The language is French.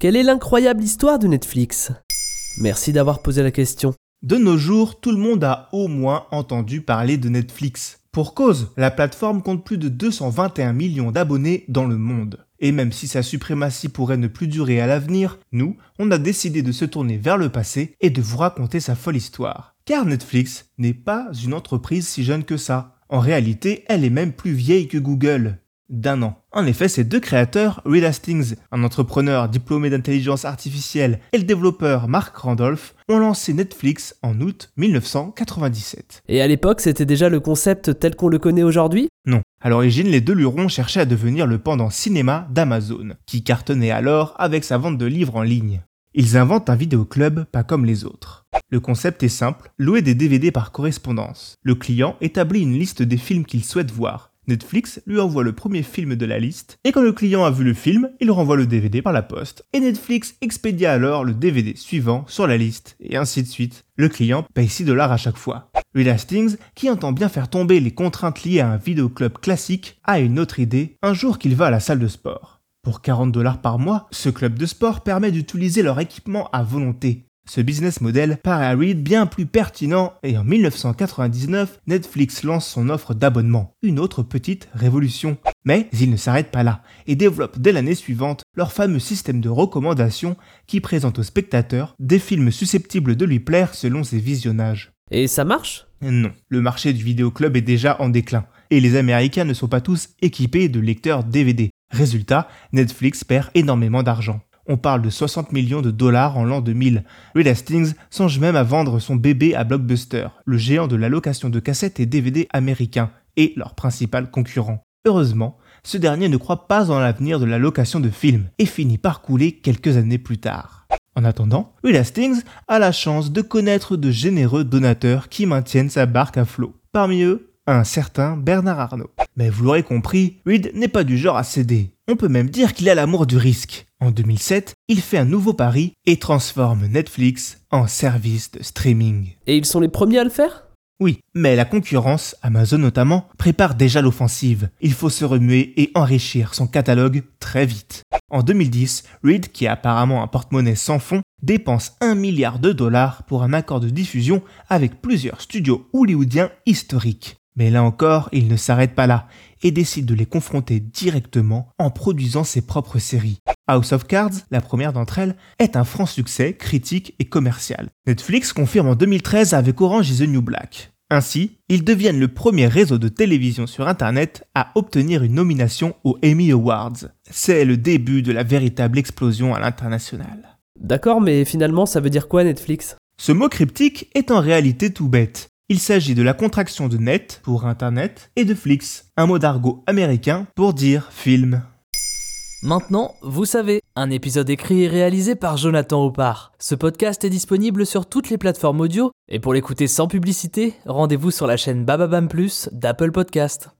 Quelle est l'incroyable histoire de Netflix? Merci d'avoir posé la question. De nos jours, tout le monde a au moins entendu parler de Netflix. Pour cause, la plateforme compte plus de 221 millions d'abonnés dans le monde. Et même si sa suprématie pourrait ne plus durer à l'avenir, nous, on a décidé de se tourner vers le passé et de vous raconter sa folle histoire. Car Netflix n'est pas une entreprise si jeune que ça. En réalité, elle est même plus vieille que Google d'un an. En effet, ces deux créateurs, Reed Hastings, un entrepreneur diplômé d'intelligence artificielle, et le développeur Mark Randolph, ont lancé Netflix en août 1997. Et à l'époque, c'était déjà le concept tel qu'on le connaît aujourd'hui? Non. À l'origine, les deux lurons cherchaient à devenir le pendant cinéma d'Amazon, qui cartonnait alors avec sa vente de livres en ligne. Ils inventent un vidéoclub pas comme les autres. Le concept est simple, louer des DVD par correspondance. Le client établit une liste des films qu'il souhaite voir, Netflix lui envoie le premier film de la liste, et quand le client a vu le film, il renvoie le DVD par la poste, et Netflix expédia alors le DVD suivant sur la liste, et ainsi de suite. Le client paye 6 dollars à chaque fois. Will Hastings, qui entend bien faire tomber les contraintes liées à un vidéoclub classique, a une autre idée un jour qu'il va à la salle de sport. Pour 40 dollars par mois, ce club de sport permet d'utiliser leur équipement à volonté. Ce business model paraît à Reed bien plus pertinent et en 1999, Netflix lance son offre d'abonnement, une autre petite révolution. Mais ils ne s'arrêtent pas là et développent dès l'année suivante leur fameux système de recommandation qui présente aux spectateurs des films susceptibles de lui plaire selon ses visionnages. Et ça marche? Non, le marché du vidéoclub est déjà en déclin et les Américains ne sont pas tous équipés de lecteurs DVD. Résultat, Netflix perd énormément d'argent. On parle de 60 millions de dollars en l'an 2000. Reed Hastings songe même à vendre son bébé à Blockbuster, le géant de la location de cassettes et DVD américain, et leur principal concurrent. Heureusement, ce dernier ne croit pas en l'avenir de la location de films et finit par couler quelques années plus tard. En attendant, Reed Hastings a la chance de connaître de généreux donateurs qui maintiennent sa barque à flot. Parmi eux, un certain Bernard Arnault. Mais vous l'aurez compris, Reed n'est pas du genre à céder. On peut même dire qu'il a l'amour du risque. En 2007, il fait un nouveau pari et transforme Netflix en service de streaming. Et ils sont les premiers à le faire? Oui, mais la concurrence, Amazon notamment, prépare déjà l'offensive. Il faut se remuer et enrichir son catalogue très vite. En 2010, Reed, qui a apparemment un porte-monnaie sans fond, dépense 1 milliard de dollars pour un accord de diffusion avec plusieurs studios hollywoodiens historiques. Mais là encore, il ne s'arrête pas là et décide de les confronter directement en produisant ses propres séries. House of Cards, la première d'entre elles, est un franc succès critique et commercial. Netflix confirme en 2013 avec Orange is the New Black. Ainsi, ils deviennent le premier réseau de télévision sur Internet à obtenir une nomination aux Emmy Awards. C'est le début de la véritable explosion à l'international. D'accord, mais finalement, ça veut dire quoi Netflix? Ce mot cryptique est en réalité tout bête. Il s'agit de la contraction de net pour Internet et de flix, un mot d'argot américain pour dire film. Maintenant, vous savez, un épisode écrit et réalisé par Jonathan Oppard. Ce podcast est disponible sur toutes les plateformes audio et pour l'écouter sans publicité, rendez-vous sur la chaîne Bababam Plus d'Apple Podcast.